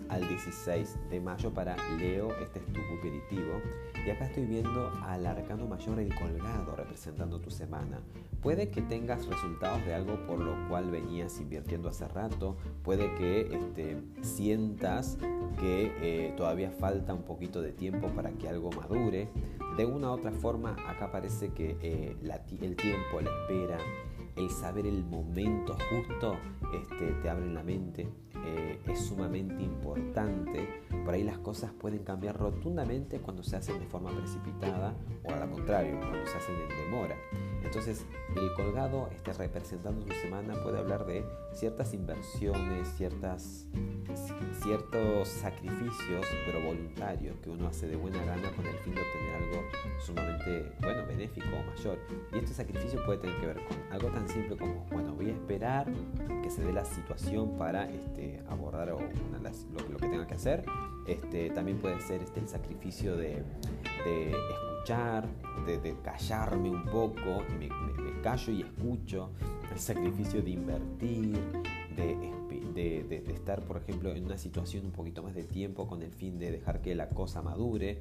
16 de mayo para Leo, este es tu aperitivo. Y acá estoy viendo al arcano mayor el colgado representando tu semana. Puede que tengas resultados de algo por lo cual venías invirtiendo hace rato, puede que este, sientas que eh, todavía falta un poquito de tiempo para que algo madure. De una u otra forma, acá parece que eh, el tiempo, la espera, el saber el momento justo este, te abre la mente, eh, es sumamente importante. Por ahí las cosas pueden cambiar rotundamente cuando se hacen de forma precipitada o al contrario, cuando se hacen en demora. Entonces, el colgado este, representando tu semana puede hablar de ciertas inversiones, ciertas, ciertos sacrificios, pero voluntarios, que uno hace de buena gana con el fin de obtener algo sumamente, bueno, benéfico o mayor. Y este sacrificio puede tener que ver con algo tan simple como, bueno, voy a esperar que se dé la situación para este, abordar lo, que tenga que hacer. Este, también puede ser este, el sacrificio de, escuchar, de, callarme un poco, me, callo y escucho, el sacrificio de invertir, de, de, estar, por ejemplo, en una situación un poquito más de tiempo con el fin de dejar que la cosa madure.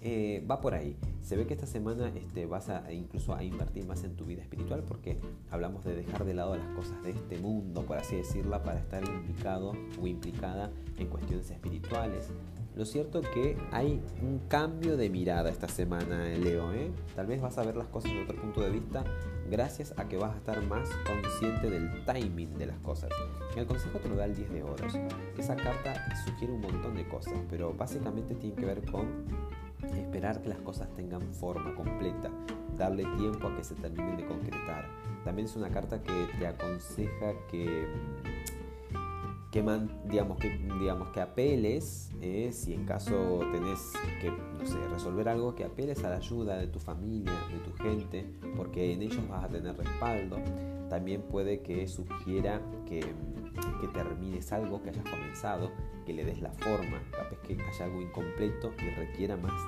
Eh, va por ahí. Se ve que esta semana este, vas a incluso a invertir más en tu vida espiritual porque hablamos de dejar de lado las cosas de este mundo, por así decirla, para estar implicado o implicada en cuestiones espirituales. Lo cierto que hay un cambio de mirada esta semana, Leo. ¿eh? Tal vez vas a ver las cosas de otro punto de vista gracias a que vas a estar más consciente del timing de las cosas. El consejo te lo da el 10 de oros. Esa carta sugiere un montón de cosas, pero básicamente tiene que ver con esperar que las cosas tengan forma completa, darle tiempo a que se terminen de concretar. También es una carta que te aconseja que, que, digamos, que, digamos, que apeles, eh, si en caso tenés que no sé, resolver algo, que apeles a la ayuda de tu familia, de tu gente, porque en ellos vas a tener respaldo. También puede que sugiera que, que termines algo que hayas comenzado, que le des la forma, capaz que haya algo incompleto y requiera más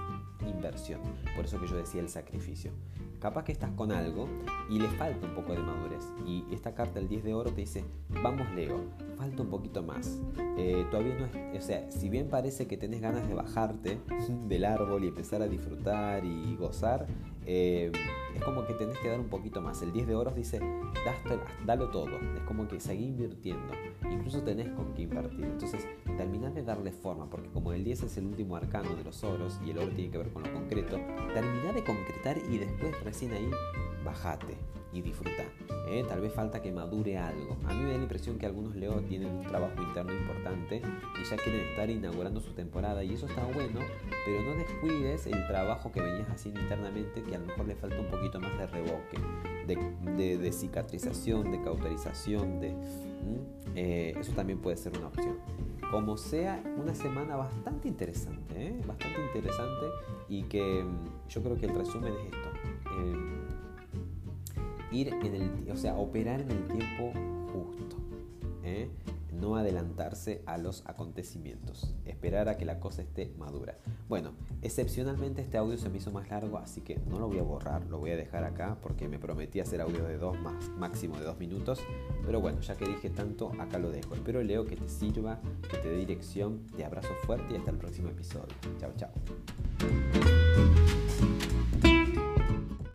inversión. Por eso que yo decía el sacrificio. Capaz que estás con algo y le falta un poco de madurez. Y esta carta, el 10 de oro, te dice, vamos Leo, falta un poquito más. Eh, todavía no es, o sea, si bien parece que tenés ganas de bajarte del árbol y empezar a disfrutar y gozar, eh, es como que tenés que dar un poquito más. El 10 de oros dice, dalo todo. Es como que seguí invirtiendo. Incluso tenés con qué invertir. Entonces, terminás de darle forma, porque como el 10 es el último arcano de los oros y el oro tiene que ver con lo concreto, terminá de concretar y después recién ahí bajate y disfruta. ¿eh? Tal vez falta que madure algo. A mí me da la impresión que algunos Leo tienen un trabajo interno importante y ya quieren estar inaugurando su temporada y eso está bueno, pero no descuides el trabajo que venías haciendo internamente que a lo mejor le falta un poquito más de reboque, de, cicatrización, de cauterización, de... Eh, eso también puede ser una opción. Como sea, una semana bastante interesante, ¿eh? bastante interesante y que mm, yo creo que el resumen es esto ir en el, o sea, operar en el tiempo justo. ¿eh? No adelantarse a los acontecimientos, esperar a que la cosa esté madura. Bueno, excepcionalmente este audio se me hizo más largo, así que no lo voy a borrar, lo voy a dejar acá porque me prometí hacer audio de dos más, máximo de dos minutos. Pero bueno, ya que dije tanto, acá lo dejo. Espero Leo que te sirva, que te dé dirección. Te abrazo fuerte y hasta el próximo episodio. Chao, chao.